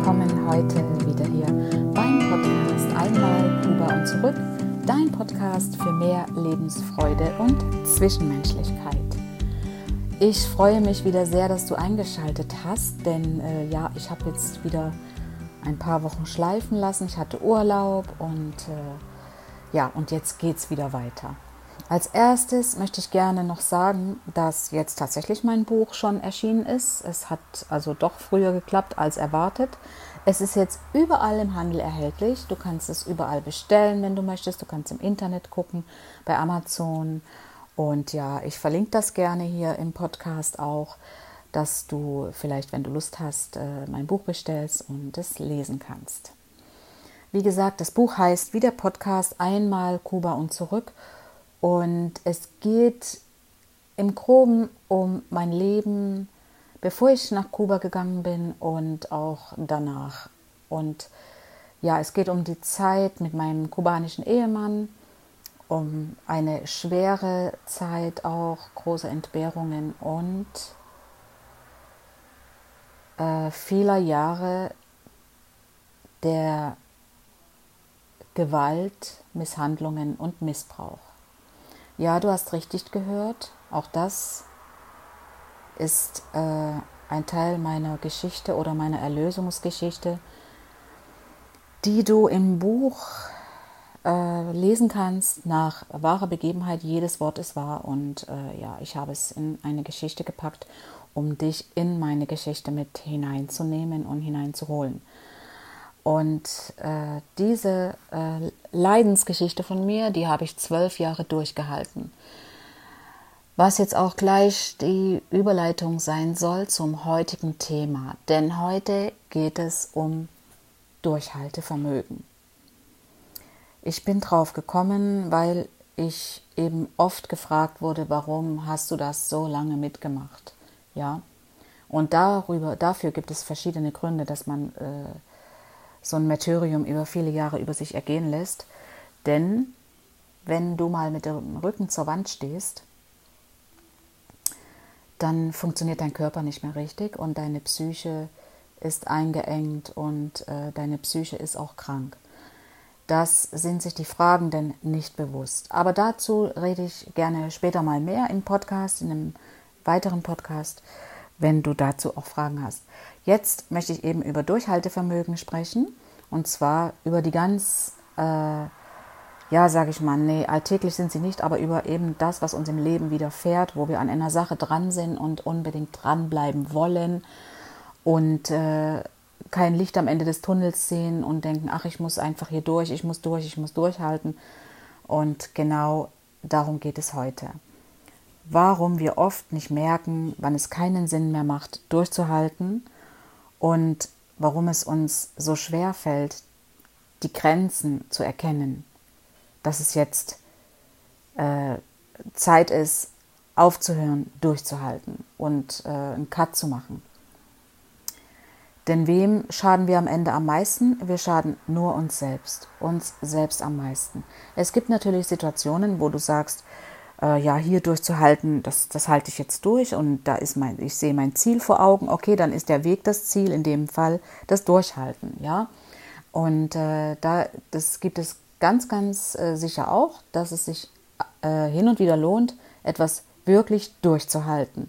willkommen heute wieder hier beim Podcast Einmal Kuba und zurück. Dein Podcast für mehr Lebensfreude und Zwischenmenschlichkeit. Ich freue mich wieder sehr, dass du eingeschaltet hast, denn äh, ja, ich habe jetzt wieder ein paar Wochen schleifen lassen. Ich hatte Urlaub und äh, ja, und jetzt geht es wieder weiter. Als erstes möchte ich gerne noch sagen, dass jetzt tatsächlich mein Buch schon erschienen ist. Es hat also doch früher geklappt als erwartet. Es ist jetzt überall im Handel erhältlich. Du kannst es überall bestellen, wenn du möchtest. Du kannst im Internet gucken, bei Amazon. Und ja, ich verlinke das gerne hier im Podcast auch, dass du vielleicht, wenn du Lust hast, äh, mein Buch bestellst und es lesen kannst. Wie gesagt, das Buch heißt wie der Podcast Einmal Kuba und zurück und es geht im groben um mein Leben, bevor ich nach Kuba gegangen bin und auch danach. Und ja, es geht um die Zeit mit meinem kubanischen Ehemann, um eine schwere Zeit auch, große Entbehrungen und äh, vieler Jahre der Gewalt, Misshandlungen und Missbrauch. Ja, du hast richtig gehört. Auch das ist äh, ein Teil meiner Geschichte oder meiner Erlösungsgeschichte, die du im Buch äh, lesen kannst nach wahrer Begebenheit. Jedes Wort ist wahr und äh, ja, ich habe es in eine Geschichte gepackt, um dich in meine Geschichte mit hineinzunehmen und hineinzuholen. Und äh, diese äh, Leidensgeschichte von mir, die habe ich zwölf Jahre durchgehalten. Was jetzt auch gleich die Überleitung sein soll zum heutigen Thema. Denn heute geht es um Durchhaltevermögen. Ich bin drauf gekommen, weil ich eben oft gefragt wurde, warum hast du das so lange mitgemacht? Ja. Und darüber, dafür gibt es verschiedene Gründe, dass man äh, so ein Martyrium über viele Jahre über sich ergehen lässt. Denn wenn du mal mit dem Rücken zur Wand stehst, dann funktioniert dein Körper nicht mehr richtig und deine Psyche ist eingeengt und äh, deine Psyche ist auch krank. Das sind sich die Fragenden nicht bewusst. Aber dazu rede ich gerne später mal mehr im Podcast, in einem weiteren Podcast, wenn du dazu auch Fragen hast. Jetzt möchte ich eben über Durchhaltevermögen sprechen und zwar über die ganz, äh, ja, sage ich mal, nee, alltäglich sind sie nicht, aber über eben das, was uns im Leben widerfährt, wo wir an einer Sache dran sind und unbedingt dranbleiben wollen und äh, kein Licht am Ende des Tunnels sehen und denken, ach, ich muss einfach hier durch, ich muss durch, ich muss durchhalten. Und genau darum geht es heute. Warum wir oft nicht merken, wann es keinen Sinn mehr macht, durchzuhalten und warum es uns so schwer fällt, die Grenzen zu erkennen, dass es jetzt äh, Zeit ist, aufzuhören, durchzuhalten und äh, einen Cut zu machen. Denn wem schaden wir am Ende am meisten? Wir schaden nur uns selbst, uns selbst am meisten. Es gibt natürlich Situationen, wo du sagst, äh, ja, hier durchzuhalten, das, das halte ich jetzt durch und da ist mein, ich sehe mein Ziel vor Augen, okay, dann ist der Weg das Ziel, in dem Fall das Durchhalten, ja. Und äh, da das gibt es ganz, ganz äh, sicher auch, dass es sich äh, hin und wieder lohnt, etwas wirklich durchzuhalten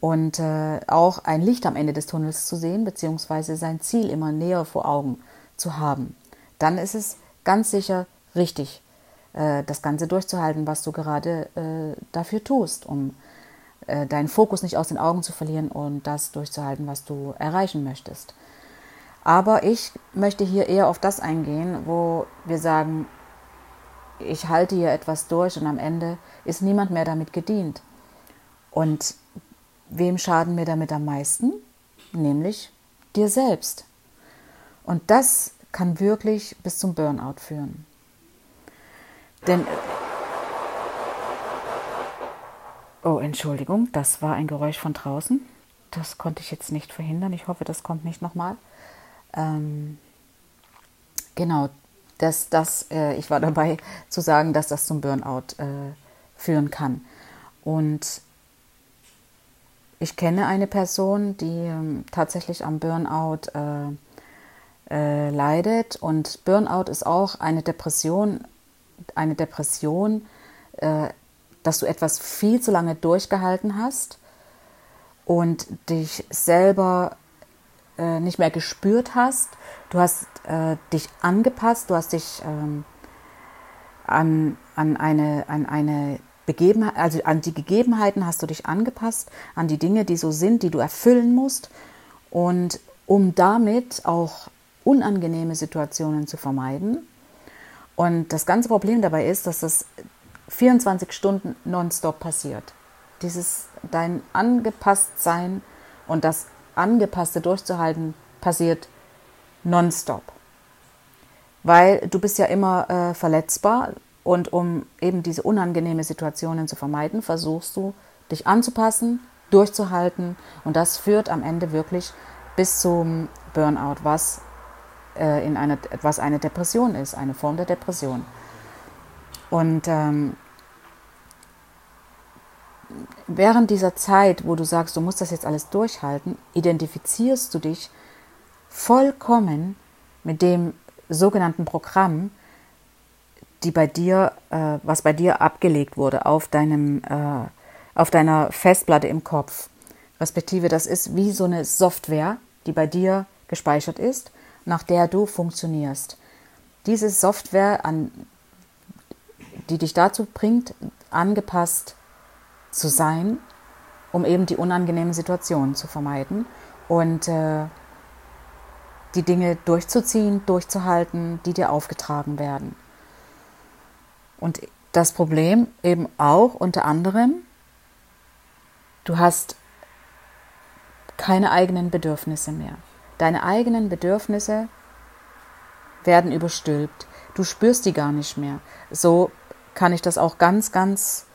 und äh, auch ein Licht am Ende des Tunnels zu sehen, beziehungsweise sein Ziel immer näher vor Augen zu haben. Dann ist es ganz sicher richtig, äh, das Ganze durchzuhalten, was du gerade äh, dafür tust, um äh, deinen Fokus nicht aus den Augen zu verlieren und das durchzuhalten, was du erreichen möchtest. Aber ich möchte hier eher auf das eingehen, wo wir sagen, ich halte hier etwas durch und am Ende ist niemand mehr damit gedient. Und wem schaden wir damit am meisten? Nämlich dir selbst. Und das kann wirklich bis zum Burnout führen. Denn. Oh, Entschuldigung, das war ein Geräusch von draußen. Das konnte ich jetzt nicht verhindern. Ich hoffe, das kommt nicht nochmal. Ähm, genau, das, das, äh, ich war dabei zu sagen, dass das zum Burnout äh, führen kann. Und ich kenne eine Person, die ähm, tatsächlich am Burnout äh, äh, leidet. Und Burnout ist auch eine Depression, eine Depression, äh, dass du etwas viel zu lange durchgehalten hast und dich selber äh, nicht mehr gespürt hast. Du hast äh, dich angepasst, du hast dich ähm, an, an, eine, an eine Begebenheit, also an die Gegebenheiten hast du dich angepasst, an die Dinge, die so sind, die du erfüllen musst. Und um damit auch unangenehme Situationen zu vermeiden. Und das ganze Problem dabei ist, dass das 24 Stunden nonstop passiert. Dieses dein Angepasstsein und das Angepasste durchzuhalten passiert nonstop. Weil du bist ja immer äh, verletzbar und um eben diese unangenehme Situationen zu vermeiden, versuchst du dich anzupassen, durchzuhalten und das führt am Ende wirklich bis zum Burnout, was, äh, in eine, was eine Depression ist, eine Form der Depression. Und ähm, während dieser Zeit, wo du sagst, du musst das jetzt alles durchhalten, identifizierst du dich vollkommen mit dem sogenannten Programm, die bei dir, äh, was bei dir abgelegt wurde auf deinem, äh, auf deiner Festplatte im Kopf. Respektive, das ist wie so eine Software, die bei dir gespeichert ist, nach der du funktionierst. Diese Software, an, die dich dazu bringt, angepasst zu sein, um eben die unangenehmen Situationen zu vermeiden und äh, die Dinge durchzuziehen, durchzuhalten, die dir aufgetragen werden. Und das Problem eben auch unter anderem, du hast keine eigenen Bedürfnisse mehr. Deine eigenen Bedürfnisse werden überstülpt. Du spürst die gar nicht mehr. So kann ich das auch ganz, ganz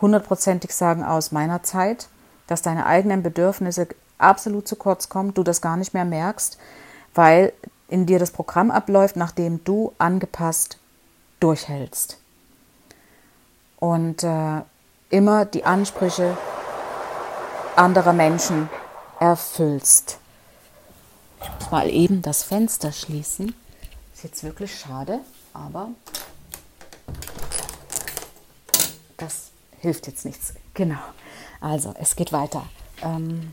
hundertprozentig sagen aus meiner Zeit, dass deine eigenen Bedürfnisse absolut zu kurz kommen, du das gar nicht mehr merkst, weil in dir das Programm abläuft, nachdem du angepasst durchhältst. Und äh, immer die Ansprüche anderer Menschen erfüllst. Ich muss mal eben das Fenster schließen. Ist jetzt wirklich schade, aber das hilft jetzt nichts. Genau. Also, es geht weiter. Ähm,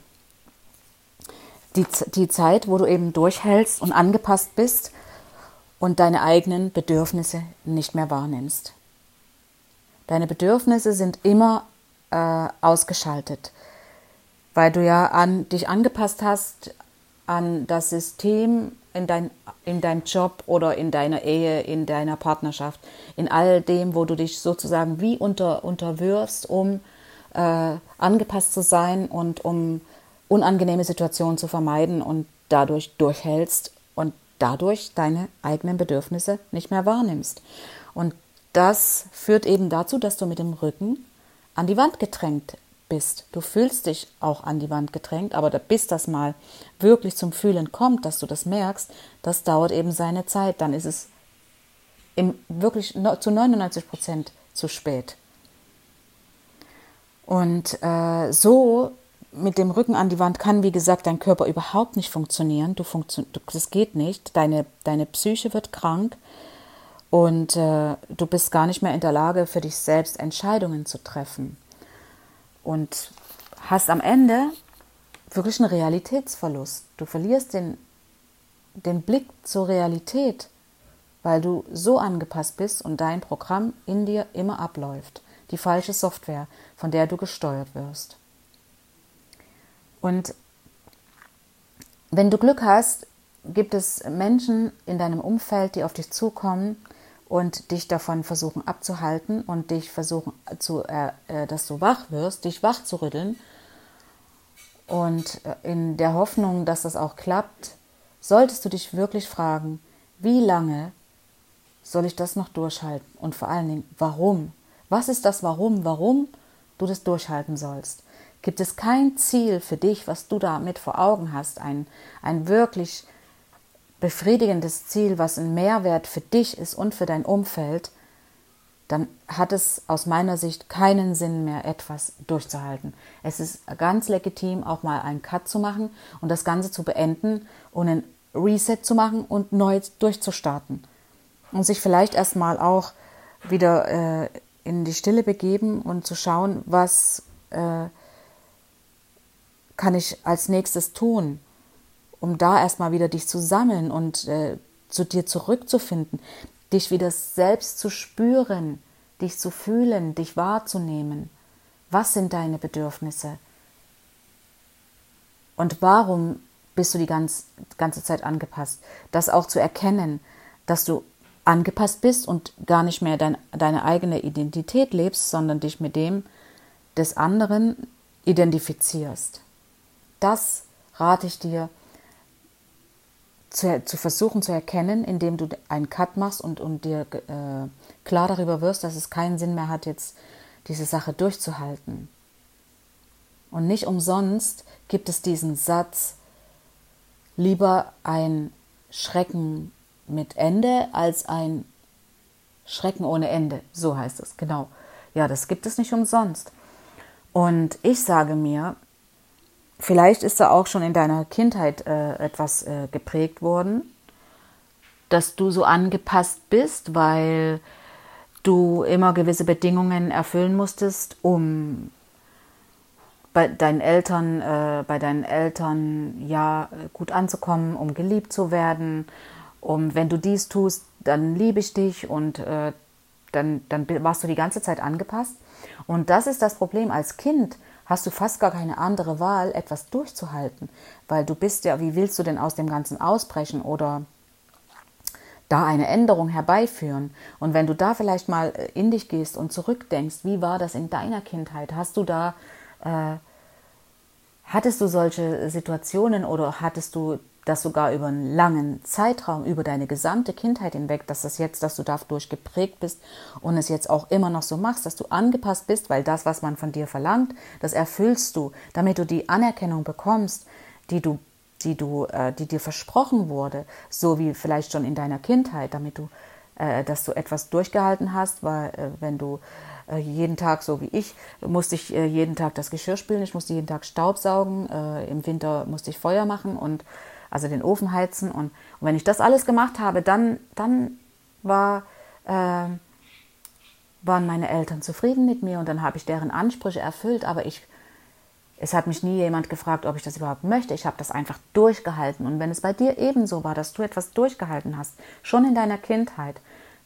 die, die Zeit, wo du eben durchhältst und angepasst bist und deine eigenen Bedürfnisse nicht mehr wahrnimmst. Deine Bedürfnisse sind immer äh, ausgeschaltet, weil du ja an dich angepasst hast an das System in, dein, in deinem Job oder in deiner Ehe, in deiner Partnerschaft, in all dem, wo du dich sozusagen wie unter, unterwirfst, um äh, angepasst zu sein und um unangenehme Situationen zu vermeiden und dadurch durchhältst und dadurch deine eigenen Bedürfnisse nicht mehr wahrnimmst. Und das führt eben dazu, dass du mit dem Rücken an die Wand gedrängt bist. Du fühlst dich auch an die Wand gedrängt, aber bis das mal wirklich zum Fühlen kommt, dass du das merkst, das dauert eben seine Zeit. Dann ist es im, wirklich zu 99 Prozent zu spät. Und äh, so mit dem Rücken an die Wand kann, wie gesagt, dein Körper überhaupt nicht funktionieren. Du funktio das geht nicht. Deine, deine Psyche wird krank und äh, du bist gar nicht mehr in der Lage, für dich selbst Entscheidungen zu treffen. Und hast am Ende wirklich einen Realitätsverlust. Du verlierst den, den Blick zur Realität, weil du so angepasst bist und dein Programm in dir immer abläuft. Die falsche Software, von der du gesteuert wirst. Und wenn du Glück hast, gibt es Menschen in deinem Umfeld, die auf dich zukommen und dich davon versuchen abzuhalten und dich versuchen, zu, äh, äh dass du wach wirst, dich wach zu rütteln. Und äh, in der Hoffnung, dass das auch klappt, solltest du dich wirklich fragen, wie lange soll ich das noch durchhalten? Und vor allen Dingen, warum? Was ist das Warum? Warum du das durchhalten sollst? Gibt es kein Ziel für dich, was du damit vor Augen hast, ein, ein wirklich befriedigendes Ziel, was ein Mehrwert für dich ist und für dein Umfeld, dann hat es aus meiner Sicht keinen Sinn mehr, etwas durchzuhalten. Es ist ganz legitim, auch mal einen Cut zu machen und das Ganze zu beenden und einen Reset zu machen und neu durchzustarten. Und sich vielleicht erstmal auch wieder äh, in die Stille begeben und zu schauen, was äh, kann ich als nächstes tun, um da erstmal wieder dich zu sammeln und äh, zu dir zurückzufinden, dich wieder selbst zu spüren, dich zu fühlen, dich wahrzunehmen. Was sind deine Bedürfnisse? Und warum bist du die ganz, ganze Zeit angepasst? Das auch zu erkennen, dass du angepasst bist und gar nicht mehr dein, deine eigene Identität lebst, sondern dich mit dem des anderen identifizierst. Das rate ich dir zu, zu versuchen zu erkennen, indem du einen Cut machst und, und dir äh, klar darüber wirst, dass es keinen Sinn mehr hat, jetzt diese Sache durchzuhalten. Und nicht umsonst gibt es diesen Satz, lieber ein Schrecken mit Ende als ein Schrecken ohne Ende. So heißt es, genau. Ja, das gibt es nicht umsonst. Und ich sage mir, vielleicht ist da auch schon in deiner Kindheit äh, etwas äh, geprägt worden, dass du so angepasst bist, weil du immer gewisse Bedingungen erfüllen musstest, um bei deinen Eltern, äh, bei deinen Eltern ja gut anzukommen, um geliebt zu werden, um wenn du dies tust, dann liebe ich dich und äh, dann, dann warst du die ganze Zeit angepasst. Und das ist das Problem. Als Kind hast du fast gar keine andere Wahl, etwas durchzuhalten, weil du bist ja, wie willst du denn aus dem Ganzen ausbrechen oder da eine Änderung herbeiführen? Und wenn du da vielleicht mal äh, in dich gehst und zurückdenkst, wie war das in deiner Kindheit? Hast du da, äh, hattest du solche Situationen oder hattest du das sogar über einen langen Zeitraum, über deine gesamte Kindheit hinweg, dass das jetzt, dass du dadurch geprägt bist und es jetzt auch immer noch so machst, dass du angepasst bist, weil das, was man von dir verlangt, das erfüllst du, damit du die Anerkennung bekommst, die du, die du, äh, die dir versprochen wurde, so wie vielleicht schon in deiner Kindheit, damit du, äh, dass du etwas durchgehalten hast, weil äh, wenn du äh, jeden Tag, so wie ich, musste ich äh, jeden Tag das Geschirr spülen, ich musste jeden Tag Staub saugen, äh, im Winter musste ich Feuer machen und also den Ofen heizen. Und, und wenn ich das alles gemacht habe, dann, dann war, äh, waren meine Eltern zufrieden mit mir und dann habe ich deren Ansprüche erfüllt. Aber ich, es hat mich nie jemand gefragt, ob ich das überhaupt möchte. Ich habe das einfach durchgehalten. Und wenn es bei dir ebenso war, dass du etwas durchgehalten hast, schon in deiner Kindheit,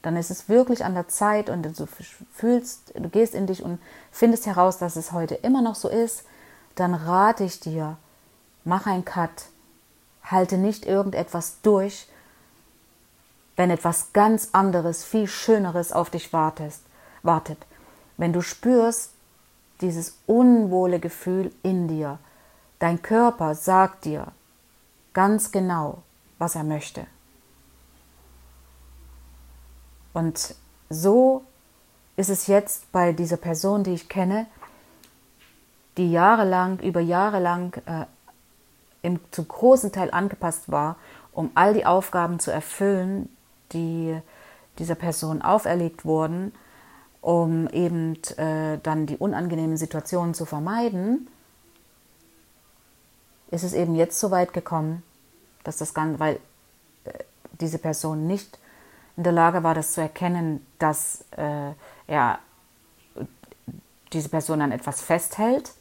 dann ist es wirklich an der Zeit und du fühlst, du gehst in dich und findest heraus, dass es heute immer noch so ist, dann rate ich dir, mach einen Cut, Halte nicht irgendetwas durch, wenn etwas ganz anderes, viel Schöneres auf dich wartest, wartet. Wenn du spürst dieses unwohle Gefühl in dir, dein Körper sagt dir ganz genau, was er möchte. Und so ist es jetzt bei dieser Person, die ich kenne, die jahrelang, über Jahre lang äh, im, zu großen Teil angepasst war, um all die Aufgaben zu erfüllen, die dieser Person auferlegt wurden, um eben äh, dann die unangenehmen Situationen zu vermeiden, ist es eben jetzt so weit gekommen, dass das Ganze, weil äh, diese Person nicht in der Lage war, das zu erkennen, dass äh, er diese Person an etwas festhält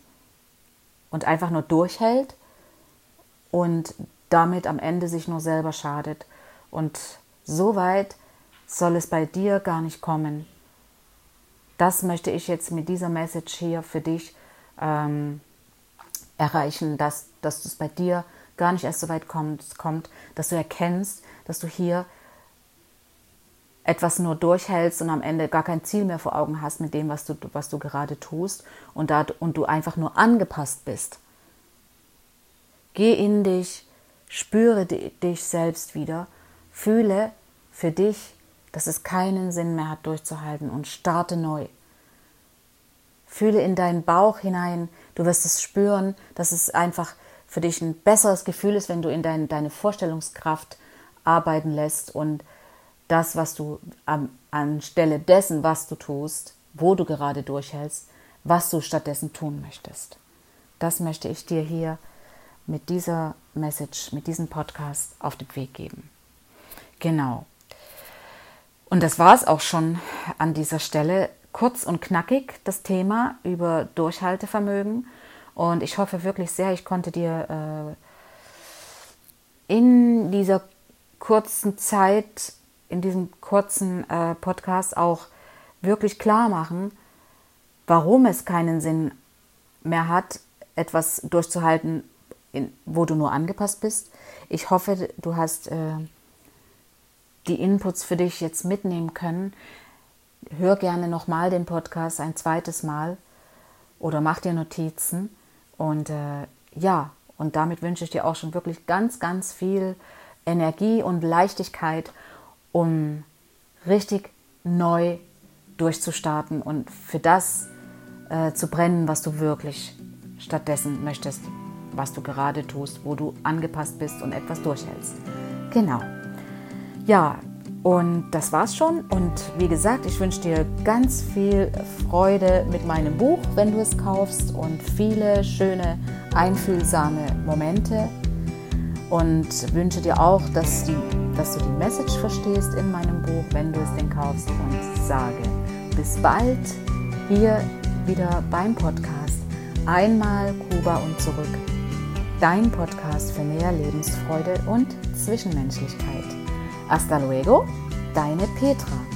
und einfach nur durchhält, und damit am Ende sich nur selber schadet. Und so weit soll es bei dir gar nicht kommen. Das möchte ich jetzt mit dieser Message hier für dich ähm, erreichen, dass, dass es bei dir gar nicht erst so weit kommt, kommt, dass du erkennst, dass du hier etwas nur durchhältst und am Ende gar kein Ziel mehr vor Augen hast mit dem, was du, was du gerade tust und, da, und du einfach nur angepasst bist. Geh in dich, spüre dich selbst wieder, fühle für dich, dass es keinen Sinn mehr hat durchzuhalten und starte neu. Fühle in deinen Bauch hinein, du wirst es spüren, dass es einfach für dich ein besseres Gefühl ist, wenn du in dein, deine Vorstellungskraft arbeiten lässt und das, was du an, anstelle dessen, was du tust, wo du gerade durchhältst, was du stattdessen tun möchtest. Das möchte ich dir hier mit dieser Message, mit diesem Podcast auf den Weg geben. Genau. Und das war es auch schon an dieser Stelle. Kurz und knackig das Thema über Durchhaltevermögen. Und ich hoffe wirklich sehr, ich konnte dir äh, in dieser kurzen Zeit, in diesem kurzen äh, Podcast auch wirklich klar machen, warum es keinen Sinn mehr hat, etwas durchzuhalten, in, wo du nur angepasst bist. Ich hoffe, du hast äh, die Inputs für dich jetzt mitnehmen können. Hör gerne nochmal den Podcast ein zweites Mal oder mach dir Notizen. Und äh, ja, und damit wünsche ich dir auch schon wirklich ganz, ganz viel Energie und Leichtigkeit, um richtig neu durchzustarten und für das äh, zu brennen, was du wirklich stattdessen möchtest was du gerade tust, wo du angepasst bist und etwas durchhältst. Genau. Ja, und das war's schon. Und wie gesagt, ich wünsche dir ganz viel Freude mit meinem Buch, wenn du es kaufst, und viele schöne, einfühlsame Momente. Und wünsche dir auch, dass, die, dass du die Message verstehst in meinem Buch, wenn du es denn kaufst. Und sage bis bald hier wieder beim Podcast. Einmal Kuba und zurück dein Podcast für mehr Lebensfreude und Zwischenmenschlichkeit. Hasta luego, deine Petra.